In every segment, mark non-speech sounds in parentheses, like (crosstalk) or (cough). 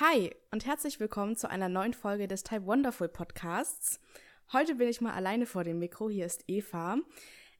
Hi und herzlich willkommen zu einer neuen Folge des Type Wonderful Podcasts. Heute bin ich mal alleine vor dem Mikro. Hier ist Eva.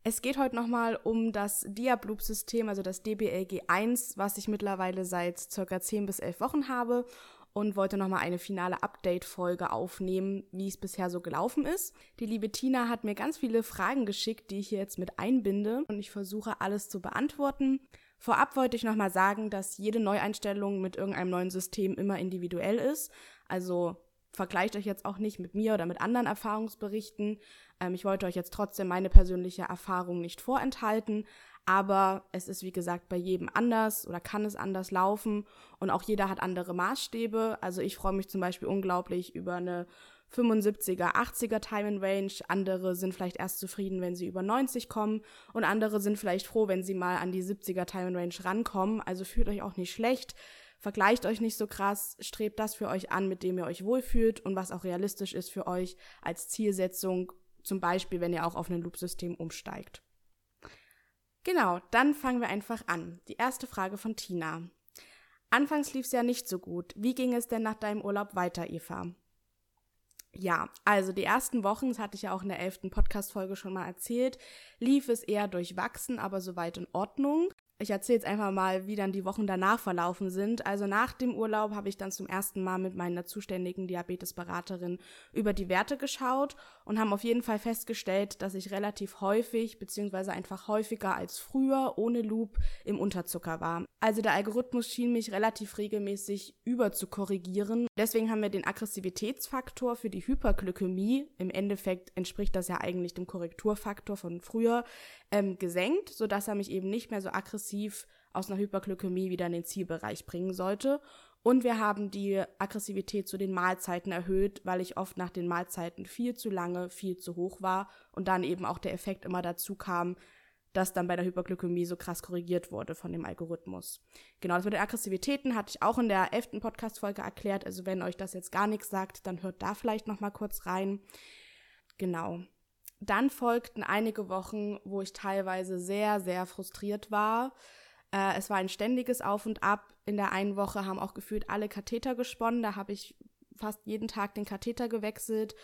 Es geht heute nochmal um das Diabloop-System, also das DBLG1, was ich mittlerweile seit circa 10 bis 11 Wochen habe und wollte nochmal eine finale Update-Folge aufnehmen, wie es bisher so gelaufen ist. Die liebe Tina hat mir ganz viele Fragen geschickt, die ich hier jetzt mit einbinde und ich versuche alles zu beantworten. Vorab wollte ich nochmal sagen, dass jede Neueinstellung mit irgendeinem neuen System immer individuell ist. Also vergleicht euch jetzt auch nicht mit mir oder mit anderen Erfahrungsberichten. Ähm, ich wollte euch jetzt trotzdem meine persönliche Erfahrung nicht vorenthalten, aber es ist wie gesagt bei jedem anders oder kann es anders laufen und auch jeder hat andere Maßstäbe. Also ich freue mich zum Beispiel unglaublich über eine 75er, 80er Time in Range. Andere sind vielleicht erst zufrieden, wenn sie über 90 kommen. Und andere sind vielleicht froh, wenn sie mal an die 70er Time in Range rankommen. Also fühlt euch auch nicht schlecht. Vergleicht euch nicht so krass. Strebt das für euch an, mit dem ihr euch wohlfühlt und was auch realistisch ist für euch als Zielsetzung. Zum Beispiel, wenn ihr auch auf ein Loop-System umsteigt. Genau, dann fangen wir einfach an. Die erste Frage von Tina. Anfangs lief es ja nicht so gut. Wie ging es denn nach deinem Urlaub weiter, Eva? Ja, also die ersten Wochen, das hatte ich ja auch in der elften Podcast-Folge schon mal erzählt, lief es eher durchwachsen, aber soweit in Ordnung. Ich erzähle jetzt einfach mal, wie dann die Wochen danach verlaufen sind. Also nach dem Urlaub habe ich dann zum ersten Mal mit meiner zuständigen Diabetesberaterin über die Werte geschaut und haben auf jeden Fall festgestellt, dass ich relativ häufig, beziehungsweise einfach häufiger als früher ohne Loop im Unterzucker war. Also der Algorithmus schien mich relativ regelmäßig über zu korrigieren. Deswegen haben wir den Aggressivitätsfaktor für die Hyperglykämie, im Endeffekt entspricht das ja eigentlich dem Korrekturfaktor von früher, ähm, gesenkt, sodass er mich eben nicht mehr so aggressiv aus einer Hyperglykämie wieder in den Zielbereich bringen sollte. Und wir haben die Aggressivität zu den Mahlzeiten erhöht, weil ich oft nach den Mahlzeiten viel zu lange, viel zu hoch war und dann eben auch der Effekt immer dazu kam, dass dann bei der Hyperglykämie so krass korrigiert wurde von dem Algorithmus. Genau, das mit den Aggressivitäten hatte ich auch in der elften Podcast-Folge erklärt. Also wenn euch das jetzt gar nichts sagt, dann hört da vielleicht noch mal kurz rein. Genau. Dann folgten einige Wochen, wo ich teilweise sehr, sehr frustriert war. Äh, es war ein ständiges Auf und Ab. In der einen Woche haben auch gefühlt alle Katheter gesponnen. Da habe ich fast jeden Tag den Katheter gewechselt.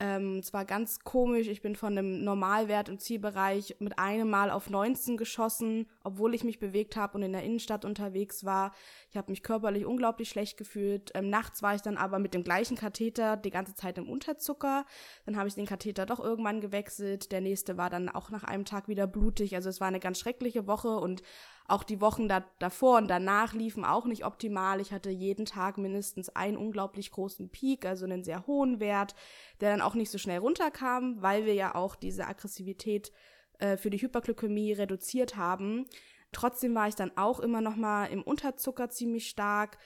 Ähm, es war ganz komisch. Ich bin von einem Normalwert im Zielbereich mit einem Mal auf 19 geschossen, obwohl ich mich bewegt habe und in der Innenstadt unterwegs war. Ich habe mich körperlich unglaublich schlecht gefühlt. Ähm, nachts war ich dann aber mit dem gleichen Katheter die ganze Zeit im Unterzucker. Dann habe ich den Katheter doch irgendwann gewechselt. Der nächste war dann auch nach einem Tag wieder blutig. Also es war eine ganz schreckliche Woche und auch die Wochen da, davor und danach liefen auch nicht optimal. Ich hatte jeden Tag mindestens einen unglaublich großen Peak, also einen sehr hohen Wert, der dann auch nicht so schnell runterkam, weil wir ja auch diese Aggressivität äh, für die Hyperglykämie reduziert haben. Trotzdem war ich dann auch immer noch mal im Unterzucker ziemlich stark.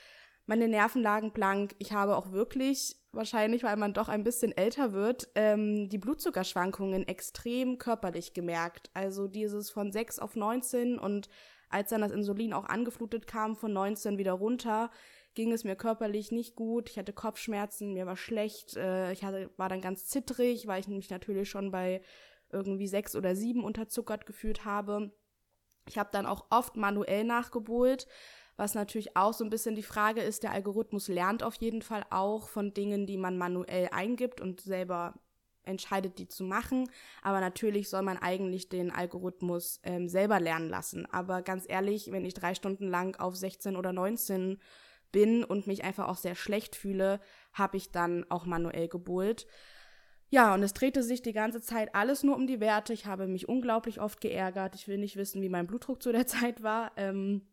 Meine Nerven lagen blank. Ich habe auch wirklich, wahrscheinlich weil man doch ein bisschen älter wird, ähm, die Blutzuckerschwankungen extrem körperlich gemerkt. Also dieses von 6 auf 19 und als dann das Insulin auch angeflutet kam von 19 wieder runter, ging es mir körperlich nicht gut. Ich hatte Kopfschmerzen, mir war schlecht, äh, ich hatte, war dann ganz zittrig, weil ich mich natürlich schon bei irgendwie sechs oder sieben unterzuckert gefühlt habe. Ich habe dann auch oft manuell nachgebohlt, was natürlich auch so ein bisschen die Frage ist, der Algorithmus lernt auf jeden Fall auch von Dingen, die man manuell eingibt und selber entscheidet, die zu machen. Aber natürlich soll man eigentlich den Algorithmus ähm, selber lernen lassen. Aber ganz ehrlich, wenn ich drei Stunden lang auf 16 oder 19 bin und mich einfach auch sehr schlecht fühle, habe ich dann auch manuell gebohlt. Ja, und es drehte sich die ganze Zeit alles nur um die Werte. Ich habe mich unglaublich oft geärgert. Ich will nicht wissen, wie mein Blutdruck zu der (laughs) Zeit war. Ähm,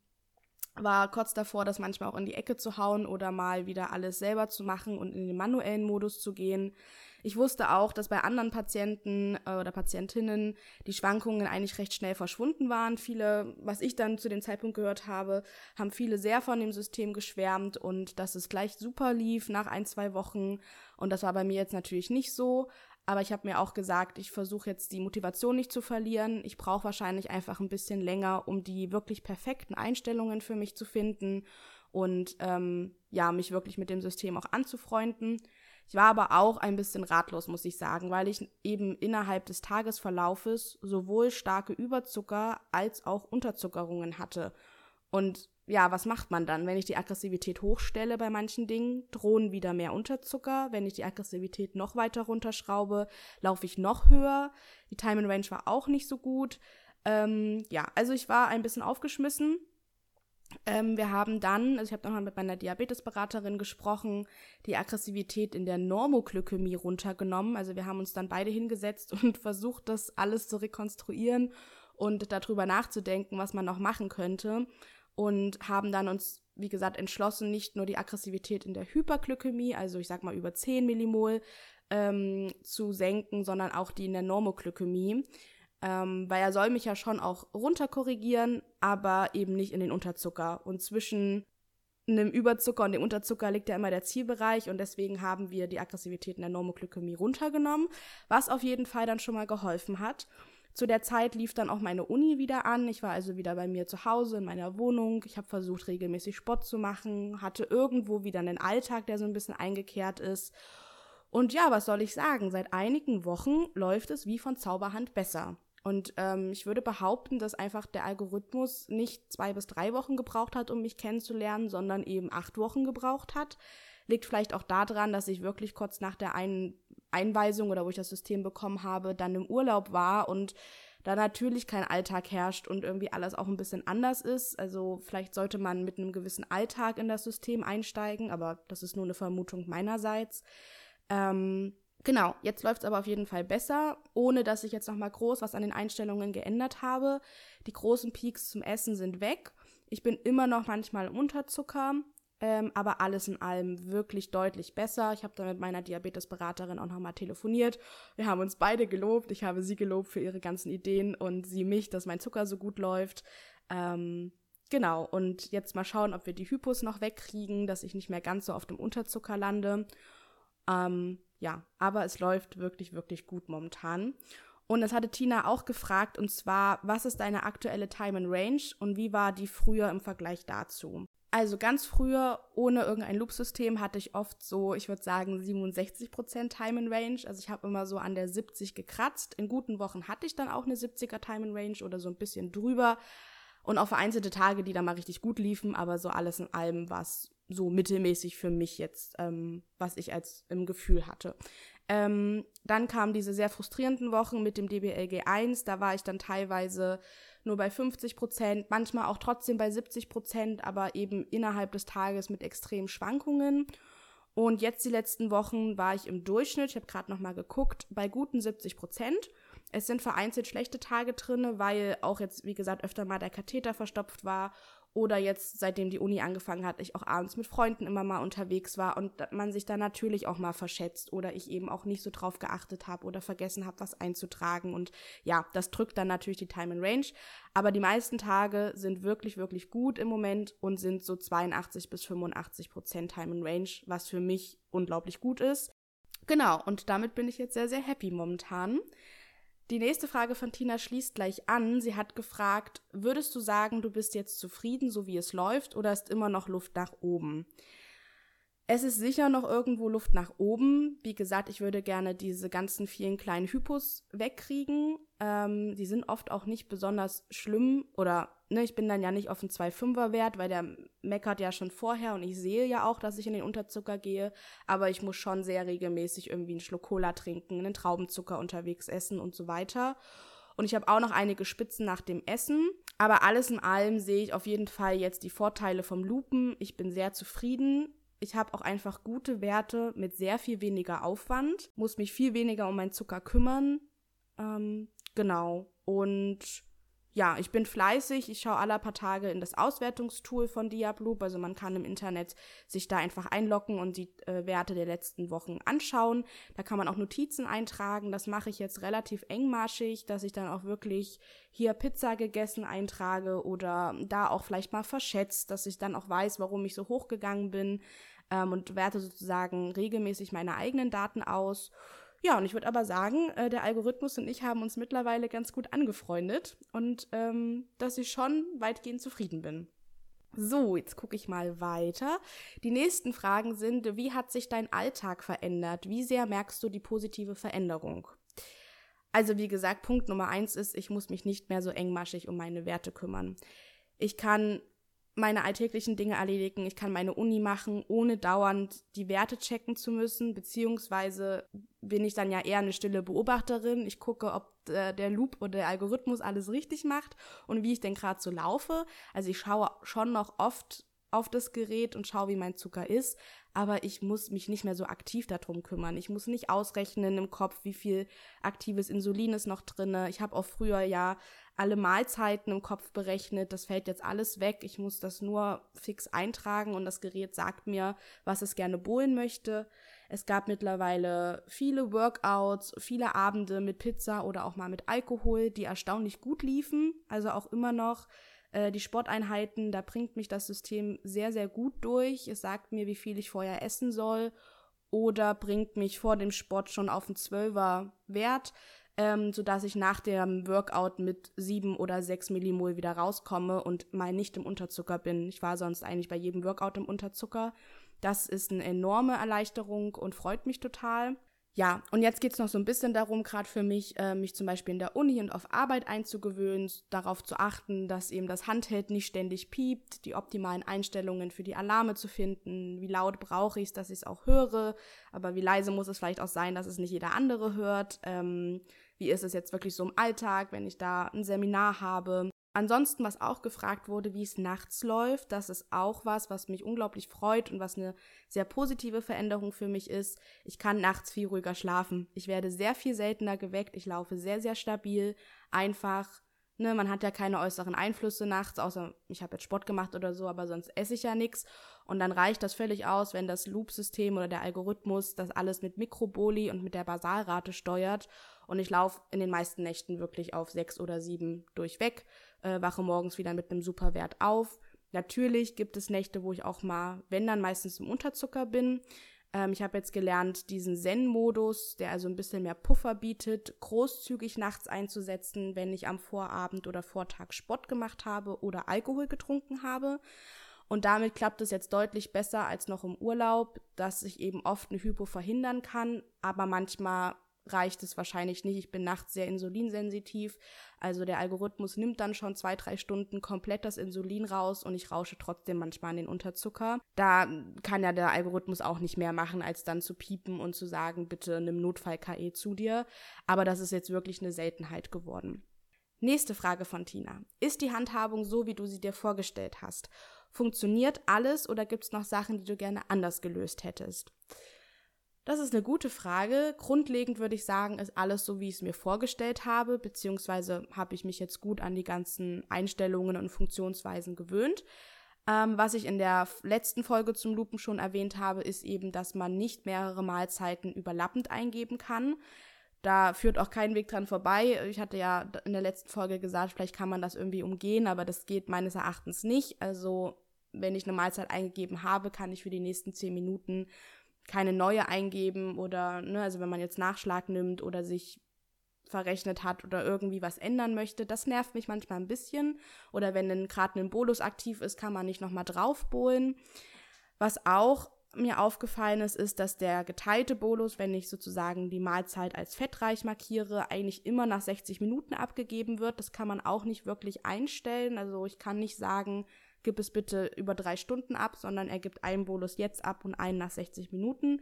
war kurz davor, das manchmal auch in die Ecke zu hauen oder mal wieder alles selber zu machen und in den manuellen Modus zu gehen. Ich wusste auch, dass bei anderen Patienten äh, oder Patientinnen die Schwankungen eigentlich recht schnell verschwunden waren. Viele, was ich dann zu dem Zeitpunkt gehört habe, haben viele sehr von dem System geschwärmt und dass es gleich super lief nach ein, zwei Wochen. Und das war bei mir jetzt natürlich nicht so. Aber ich habe mir auch gesagt, ich versuche jetzt die Motivation nicht zu verlieren. Ich brauche wahrscheinlich einfach ein bisschen länger, um die wirklich perfekten Einstellungen für mich zu finden und ähm, ja, mich wirklich mit dem System auch anzufreunden. Ich war aber auch ein bisschen ratlos, muss ich sagen, weil ich eben innerhalb des Tagesverlaufes sowohl starke Überzucker als auch Unterzuckerungen hatte. Und ja, was macht man dann? Wenn ich die Aggressivität hochstelle bei manchen Dingen, drohen wieder mehr Unterzucker. Wenn ich die Aggressivität noch weiter runterschraube, laufe ich noch höher. Die Time and Range war auch nicht so gut. Ähm, ja, also ich war ein bisschen aufgeschmissen. Ähm, wir haben dann, also ich habe nochmal mit meiner Diabetesberaterin gesprochen, die Aggressivität in der Normoglykämie runtergenommen. Also wir haben uns dann beide hingesetzt (laughs) und versucht, das alles zu rekonstruieren und darüber nachzudenken, was man noch machen könnte und haben dann uns, wie gesagt, entschlossen, nicht nur die Aggressivität in der Hyperglykämie, also ich sag mal über 10 Millimol, ähm, zu senken, sondern auch die in der Normoglykämie. Ähm, weil er soll mich ja schon auch runterkorrigieren, aber eben nicht in den Unterzucker. Und zwischen einem Überzucker und dem Unterzucker liegt ja immer der Zielbereich und deswegen haben wir die Aggressivität in der Normoglykämie runtergenommen, was auf jeden Fall dann schon mal geholfen hat. Zu der Zeit lief dann auch meine Uni wieder an. Ich war also wieder bei mir zu Hause in meiner Wohnung. Ich habe versucht, regelmäßig Sport zu machen, hatte irgendwo wieder einen Alltag, der so ein bisschen eingekehrt ist. Und ja, was soll ich sagen? Seit einigen Wochen läuft es wie von Zauberhand besser. Und ähm, ich würde behaupten, dass einfach der Algorithmus nicht zwei bis drei Wochen gebraucht hat, um mich kennenzulernen, sondern eben acht Wochen gebraucht hat. Liegt vielleicht auch daran, dass ich wirklich kurz nach der einen Einweisung oder wo ich das System bekommen habe, dann im Urlaub war und da natürlich kein Alltag herrscht und irgendwie alles auch ein bisschen anders ist. Also vielleicht sollte man mit einem gewissen Alltag in das System einsteigen, aber das ist nur eine Vermutung meinerseits. Ähm, genau, jetzt läuft es aber auf jeden Fall besser, ohne dass ich jetzt nochmal groß was an den Einstellungen geändert habe. Die großen Peaks zum Essen sind weg. Ich bin immer noch manchmal im Unterzucker. Ähm, aber alles in allem wirklich deutlich besser. Ich habe da mit meiner Diabetesberaterin auch nochmal telefoniert. Wir haben uns beide gelobt. Ich habe sie gelobt für ihre ganzen Ideen und sie mich, dass mein Zucker so gut läuft. Ähm, genau, und jetzt mal schauen, ob wir die Hypos noch wegkriegen, dass ich nicht mehr ganz so auf dem Unterzucker lande. Ähm, ja, aber es läuft wirklich, wirklich gut momentan. Und das hatte Tina auch gefragt, und zwar, was ist deine aktuelle Time and Range und wie war die früher im Vergleich dazu? Also ganz früher, ohne irgendein Loop-System, hatte ich oft so, ich würde sagen, 67% Time in Range. Also ich habe immer so an der 70 gekratzt. In guten Wochen hatte ich dann auch eine 70er Time in Range oder so ein bisschen drüber. Und auch vereinzelte Tage, die dann mal richtig gut liefen, aber so alles in allem war es so mittelmäßig für mich jetzt, ähm, was ich als im Gefühl hatte. Ähm, dann kamen diese sehr frustrierenden Wochen mit dem DBLG1. Da war ich dann teilweise nur bei 50 Prozent, manchmal auch trotzdem bei 70 Prozent, aber eben innerhalb des Tages mit extremen Schwankungen. Und jetzt die letzten Wochen war ich im Durchschnitt, ich habe gerade noch mal geguckt, bei guten 70 Prozent. Es sind vereinzelt schlechte Tage drin, weil auch jetzt, wie gesagt, öfter mal der Katheter verstopft war oder jetzt, seitdem die Uni angefangen hat, ich auch abends mit Freunden immer mal unterwegs war und man sich da natürlich auch mal verschätzt oder ich eben auch nicht so drauf geachtet habe oder vergessen habe, was einzutragen. Und ja, das drückt dann natürlich die Time and Range. Aber die meisten Tage sind wirklich, wirklich gut im Moment und sind so 82 bis 85 Prozent Time and Range, was für mich unglaublich gut ist. Genau, und damit bin ich jetzt sehr, sehr happy momentan. Die nächste Frage von Tina schließt gleich an. Sie hat gefragt, würdest du sagen, du bist jetzt zufrieden, so wie es läuft, oder ist immer noch Luft nach oben? Es ist sicher noch irgendwo Luft nach oben. Wie gesagt, ich würde gerne diese ganzen vielen kleinen Hypos wegkriegen. Ähm, die sind oft auch nicht besonders schlimm oder ne, ich bin dann ja nicht auf einen 2,5er Wert, weil der meckert ja schon vorher und ich sehe ja auch, dass ich in den Unterzucker gehe. Aber ich muss schon sehr regelmäßig irgendwie einen Schluck Cola trinken, einen Traubenzucker unterwegs essen und so weiter. Und ich habe auch noch einige Spitzen nach dem Essen. Aber alles in allem sehe ich auf jeden Fall jetzt die Vorteile vom Lupen. Ich bin sehr zufrieden. Ich habe auch einfach gute Werte mit sehr viel weniger Aufwand, muss mich viel weniger um meinen Zucker kümmern. Ähm, genau. Und ja, ich bin fleißig. Ich schaue alle paar Tage in das Auswertungstool von Diabloop. Also man kann im Internet sich da einfach einloggen und die äh, Werte der letzten Wochen anschauen. Da kann man auch Notizen eintragen. Das mache ich jetzt relativ engmaschig, dass ich dann auch wirklich hier Pizza gegessen eintrage oder da auch vielleicht mal verschätzt, dass ich dann auch weiß, warum ich so hochgegangen bin ähm, und werte sozusagen regelmäßig meine eigenen Daten aus. Ja, und ich würde aber sagen, äh, der Algorithmus und ich haben uns mittlerweile ganz gut angefreundet und ähm, dass ich schon weitgehend zufrieden bin. So, jetzt gucke ich mal weiter. Die nächsten Fragen sind, wie hat sich dein Alltag verändert? Wie sehr merkst du die positive Veränderung? Also wie gesagt, Punkt Nummer eins ist, ich muss mich nicht mehr so engmaschig um meine Werte kümmern. Ich kann meine alltäglichen Dinge erledigen, ich kann meine Uni machen, ohne dauernd die Werte checken zu müssen, beziehungsweise bin ich dann ja eher eine stille Beobachterin. Ich gucke, ob äh, der Loop oder der Algorithmus alles richtig macht und wie ich denn gerade so laufe. Also ich schaue schon noch oft auf das Gerät und schaue, wie mein Zucker ist, aber ich muss mich nicht mehr so aktiv darum kümmern. Ich muss nicht ausrechnen im Kopf, wie viel aktives Insulin ist noch drinne. Ich habe auch früher ja alle Mahlzeiten im Kopf berechnet. Das fällt jetzt alles weg. Ich muss das nur fix eintragen und das Gerät sagt mir, was es gerne bohlen möchte. Es gab mittlerweile viele Workouts, viele Abende mit Pizza oder auch mal mit Alkohol, die erstaunlich gut liefen. Also auch immer noch äh, die Sporteinheiten, da bringt mich das System sehr, sehr gut durch. Es sagt mir, wie viel ich vorher essen soll oder bringt mich vor dem Sport schon auf einen Zwölfer Wert ähm, sodass ich nach dem Workout mit sieben oder sechs Millimol wieder rauskomme und mal nicht im Unterzucker bin. Ich war sonst eigentlich bei jedem Workout im Unterzucker. Das ist eine enorme Erleichterung und freut mich total. Ja, und jetzt geht es noch so ein bisschen darum, gerade für mich, äh, mich zum Beispiel in der Uni und auf Arbeit einzugewöhnen, darauf zu achten, dass eben das Handheld nicht ständig piept, die optimalen Einstellungen für die Alarme zu finden, wie laut brauche ich es, dass ich es auch höre, aber wie leise muss es vielleicht auch sein, dass es nicht jeder andere hört. Ähm, wie ist es jetzt wirklich so im Alltag, wenn ich da ein Seminar habe. Ansonsten, was auch gefragt wurde, wie es nachts läuft, das ist auch was, was mich unglaublich freut und was eine sehr positive Veränderung für mich ist. Ich kann nachts viel ruhiger schlafen. Ich werde sehr viel seltener geweckt. Ich laufe sehr, sehr stabil. Einfach, ne, man hat ja keine äußeren Einflüsse nachts, außer ich habe jetzt Sport gemacht oder so, aber sonst esse ich ja nichts. Und dann reicht das völlig aus, wenn das Loop-System oder der Algorithmus das alles mit Mikroboli und mit der Basalrate steuert und ich laufe in den meisten Nächten wirklich auf sechs oder sieben durchweg, äh, wache morgens wieder mit einem super Wert auf. Natürlich gibt es Nächte, wo ich auch mal, wenn dann meistens im Unterzucker bin. Ähm, ich habe jetzt gelernt, diesen Zen-Modus, der also ein bisschen mehr Puffer bietet, großzügig nachts einzusetzen, wenn ich am Vorabend oder Vortag Sport gemacht habe oder Alkohol getrunken habe. Und damit klappt es jetzt deutlich besser als noch im Urlaub, dass ich eben oft eine Hypo verhindern kann, aber manchmal reicht es wahrscheinlich nicht. Ich bin nachts sehr insulinsensitiv. Also der Algorithmus nimmt dann schon zwei, drei Stunden komplett das Insulin raus und ich rausche trotzdem manchmal an den Unterzucker. Da kann ja der Algorithmus auch nicht mehr machen, als dann zu piepen und zu sagen, bitte nimm Notfall-KE zu dir. Aber das ist jetzt wirklich eine Seltenheit geworden. Nächste Frage von Tina. Ist die Handhabung so, wie du sie dir vorgestellt hast? Funktioniert alles oder gibt es noch Sachen, die du gerne anders gelöst hättest? Das ist eine gute Frage. Grundlegend würde ich sagen, ist alles so, wie ich es mir vorgestellt habe, beziehungsweise habe ich mich jetzt gut an die ganzen Einstellungen und Funktionsweisen gewöhnt. Ähm, was ich in der letzten Folge zum Lupen schon erwähnt habe, ist eben, dass man nicht mehrere Mahlzeiten überlappend eingeben kann. Da führt auch kein Weg dran vorbei. Ich hatte ja in der letzten Folge gesagt, vielleicht kann man das irgendwie umgehen, aber das geht meines Erachtens nicht. Also, wenn ich eine Mahlzeit eingegeben habe, kann ich für die nächsten zehn Minuten keine neue eingeben oder, ne, also wenn man jetzt Nachschlag nimmt oder sich verrechnet hat oder irgendwie was ändern möchte, das nervt mich manchmal ein bisschen. Oder wenn gerade ein Bolus aktiv ist, kann man nicht nochmal draufbohlen. Was auch mir aufgefallen ist, ist, dass der geteilte Bolus, wenn ich sozusagen die Mahlzeit als fettreich markiere, eigentlich immer nach 60 Minuten abgegeben wird. Das kann man auch nicht wirklich einstellen. Also ich kann nicht sagen, gib es bitte über drei Stunden ab, sondern er gibt einen Bolus jetzt ab und einen nach 60 Minuten.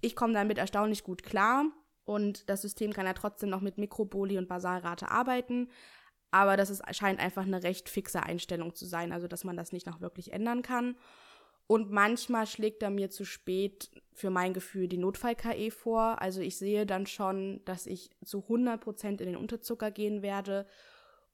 Ich komme damit erstaunlich gut klar und das System kann ja trotzdem noch mit Mikroboli und Basalrate arbeiten. Aber das ist, scheint einfach eine recht fixe Einstellung zu sein, also dass man das nicht noch wirklich ändern kann. Und manchmal schlägt er mir zu spät für mein Gefühl die Notfall-KE vor. Also ich sehe dann schon, dass ich zu 100% in den Unterzucker gehen werde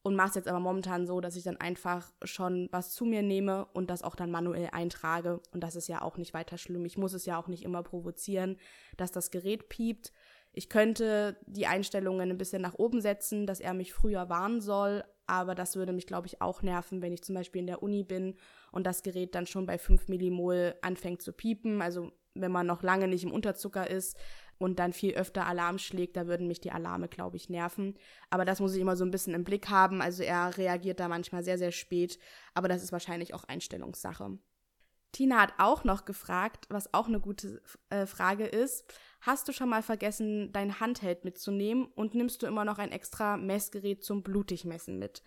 und mache es jetzt aber momentan so, dass ich dann einfach schon was zu mir nehme und das auch dann manuell eintrage. Und das ist ja auch nicht weiter schlimm. Ich muss es ja auch nicht immer provozieren, dass das Gerät piept. Ich könnte die Einstellungen ein bisschen nach oben setzen, dass er mich früher warnen soll, aber das würde mich, glaube ich, auch nerven, wenn ich zum Beispiel in der Uni bin und das Gerät dann schon bei 5 Millimol anfängt zu piepen. Also wenn man noch lange nicht im Unterzucker ist, und dann viel öfter Alarm schlägt, da würden mich die Alarme, glaube ich, nerven. Aber das muss ich immer so ein bisschen im Blick haben. Also er reagiert da manchmal sehr, sehr spät, aber das ist wahrscheinlich auch Einstellungssache. Tina hat auch noch gefragt, was auch eine gute äh, Frage ist. Hast du schon mal vergessen, dein Handheld mitzunehmen und nimmst du immer noch ein extra Messgerät zum Blutigmessen mit?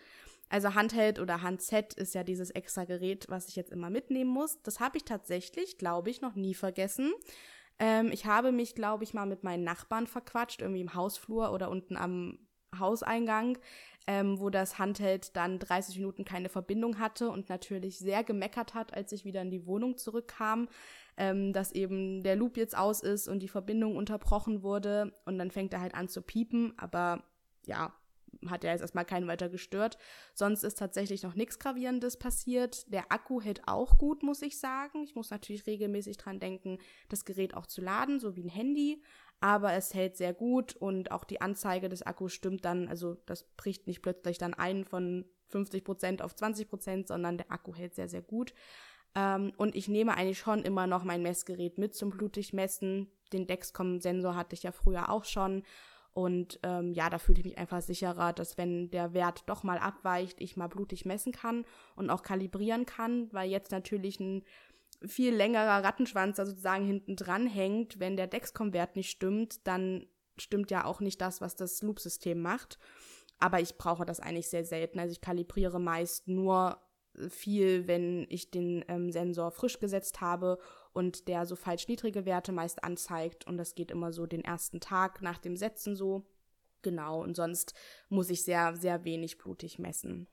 Also Handheld oder Handset ist ja dieses extra Gerät, was ich jetzt immer mitnehmen muss. Das habe ich tatsächlich, glaube ich, noch nie vergessen. Ähm, ich habe mich, glaube ich, mal mit meinen Nachbarn verquatscht, irgendwie im Hausflur oder unten am Hauseingang, ähm, wo das Handheld dann 30 Minuten keine Verbindung hatte und natürlich sehr gemeckert hat, als ich wieder in die Wohnung zurückkam, ähm, dass eben der Loop jetzt aus ist und die Verbindung unterbrochen wurde. Und dann fängt er halt an zu piepen, aber ja, hat er jetzt erstmal keinen weiter gestört. Sonst ist tatsächlich noch nichts Gravierendes passiert. Der Akku hält auch gut, muss ich sagen. Ich muss natürlich regelmäßig dran denken, das Gerät auch zu laden, so wie ein Handy aber es hält sehr gut und auch die Anzeige des Akkus stimmt dann, also das bricht nicht plötzlich dann ein von 50% auf 20%, sondern der Akku hält sehr, sehr gut. Ähm, und ich nehme eigentlich schon immer noch mein Messgerät mit zum Blutigmessen. Den Dexcom-Sensor hatte ich ja früher auch schon. Und ähm, ja, da fühle ich mich einfach sicherer, dass wenn der Wert doch mal abweicht, ich mal blutig messen kann und auch kalibrieren kann, weil jetzt natürlich ein viel längerer Rattenschwanz da sozusagen hinten dran hängt, wenn der Dexcom-Wert nicht stimmt, dann stimmt ja auch nicht das, was das Loop-System macht. Aber ich brauche das eigentlich sehr selten. Also ich kalibriere meist nur viel, wenn ich den ähm, Sensor frisch gesetzt habe und der so falsch niedrige Werte meist anzeigt. Und das geht immer so den ersten Tag nach dem Setzen so. Genau, und sonst muss ich sehr, sehr wenig blutig messen.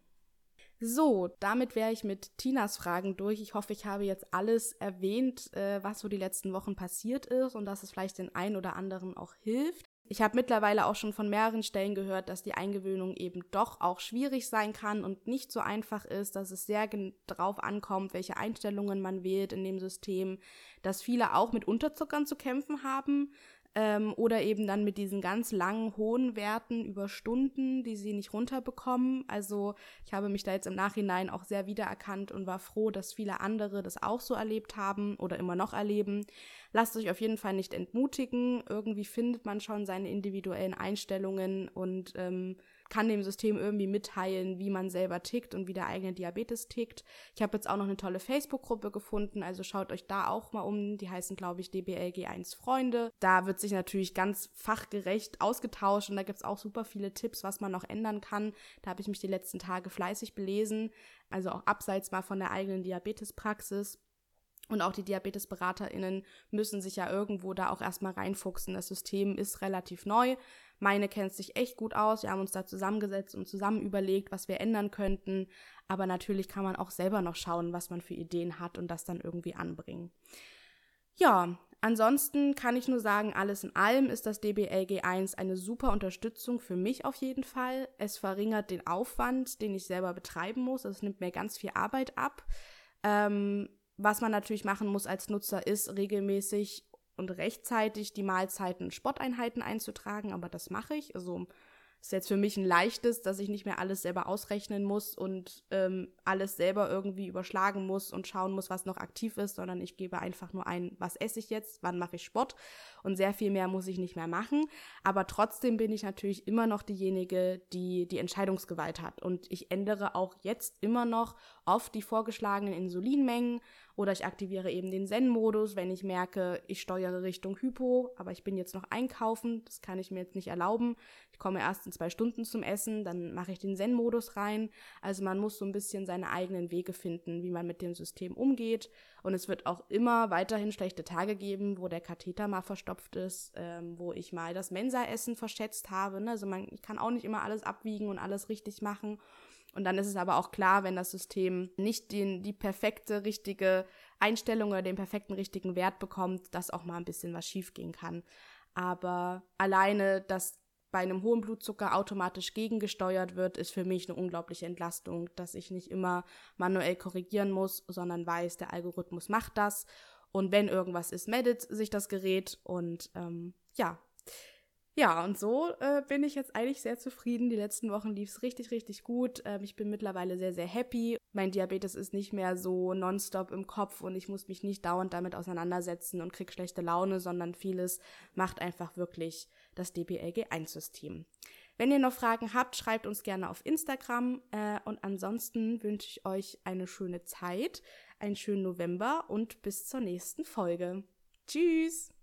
So, damit wäre ich mit Tinas Fragen durch. Ich hoffe, ich habe jetzt alles erwähnt, äh, was so die letzten Wochen passiert ist und dass es vielleicht den einen oder anderen auch hilft. Ich habe mittlerweile auch schon von mehreren Stellen gehört, dass die Eingewöhnung eben doch auch schwierig sein kann und nicht so einfach ist, dass es sehr drauf ankommt, welche Einstellungen man wählt in dem System, dass viele auch mit Unterzuckern zu kämpfen haben, ähm, oder eben dann mit diesen ganz langen, hohen Werten über Stunden, die sie nicht runterbekommen. Also ich habe mich da jetzt im Nachhinein auch sehr wiedererkannt und war froh, dass viele andere das auch so erlebt haben oder immer noch erleben. Lasst euch auf jeden Fall nicht entmutigen. Irgendwie findet man schon seine individuellen Einstellungen und ähm, kann dem System irgendwie mitteilen, wie man selber tickt und wie der eigene Diabetes tickt. Ich habe jetzt auch noch eine tolle Facebook-Gruppe gefunden, also schaut euch da auch mal um. Die heißen, glaube ich, DBLG1 Freunde. Da wird sich natürlich ganz fachgerecht ausgetauscht und da gibt es auch super viele Tipps, was man noch ändern kann. Da habe ich mich die letzten Tage fleißig belesen, also auch abseits mal von der eigenen Diabetespraxis. Und auch die DiabetesberaterInnen müssen sich ja irgendwo da auch erstmal reinfuchsen. Das System ist relativ neu. Meine kennt sich echt gut aus. Wir haben uns da zusammengesetzt und zusammen überlegt, was wir ändern könnten. Aber natürlich kann man auch selber noch schauen, was man für Ideen hat und das dann irgendwie anbringen. Ja, ansonsten kann ich nur sagen, alles in allem ist das DBLG1 eine super Unterstützung für mich auf jeden Fall. Es verringert den Aufwand, den ich selber betreiben muss. Es nimmt mir ganz viel Arbeit ab. Ähm, was man natürlich machen muss als Nutzer ist, regelmäßig und rechtzeitig die Mahlzeiten Sporteinheiten einzutragen, aber das mache ich. Also ist jetzt für mich ein leichtes, dass ich nicht mehr alles selber ausrechnen muss und ähm, alles selber irgendwie überschlagen muss und schauen muss, was noch aktiv ist, sondern ich gebe einfach nur ein, was esse ich jetzt, wann mache ich Sport und sehr viel mehr muss ich nicht mehr machen. Aber trotzdem bin ich natürlich immer noch diejenige, die die Entscheidungsgewalt hat und ich ändere auch jetzt immer noch oft die vorgeschlagenen Insulinmengen oder ich aktiviere eben den Zen-Modus, wenn ich merke, ich steuere Richtung Hypo, aber ich bin jetzt noch einkaufen, das kann ich mir jetzt nicht erlauben. Ich komme erst in zwei Stunden zum Essen, dann mache ich den Zen-Modus rein. Also man muss so ein bisschen seine eigenen Wege finden, wie man mit dem System umgeht. Und es wird auch immer weiterhin schlechte Tage geben, wo der Katheter mal verstopft ist, ähm, wo ich mal das Mensa-Essen verschätzt habe. Ne? Also man, ich kann auch nicht immer alles abwiegen und alles richtig machen. Und dann ist es aber auch klar, wenn das System nicht den, die perfekte, richtige Einstellung oder den perfekten, richtigen Wert bekommt, dass auch mal ein bisschen was schiefgehen kann. Aber alleine, dass bei einem hohen Blutzucker automatisch gegengesteuert wird, ist für mich eine unglaubliche Entlastung, dass ich nicht immer manuell korrigieren muss, sondern weiß, der Algorithmus macht das. Und wenn irgendwas ist, meldet sich das Gerät. Und ähm, ja, ja, und so äh, bin ich jetzt eigentlich sehr zufrieden. Die letzten Wochen lief es richtig, richtig gut. Ähm, ich bin mittlerweile sehr, sehr happy. Mein Diabetes ist nicht mehr so nonstop im Kopf und ich muss mich nicht dauernd damit auseinandersetzen und krieg schlechte Laune, sondern vieles macht einfach wirklich das DPLG1-System. Wenn ihr noch Fragen habt, schreibt uns gerne auf Instagram. Äh, und ansonsten wünsche ich euch eine schöne Zeit, einen schönen November und bis zur nächsten Folge. Tschüss!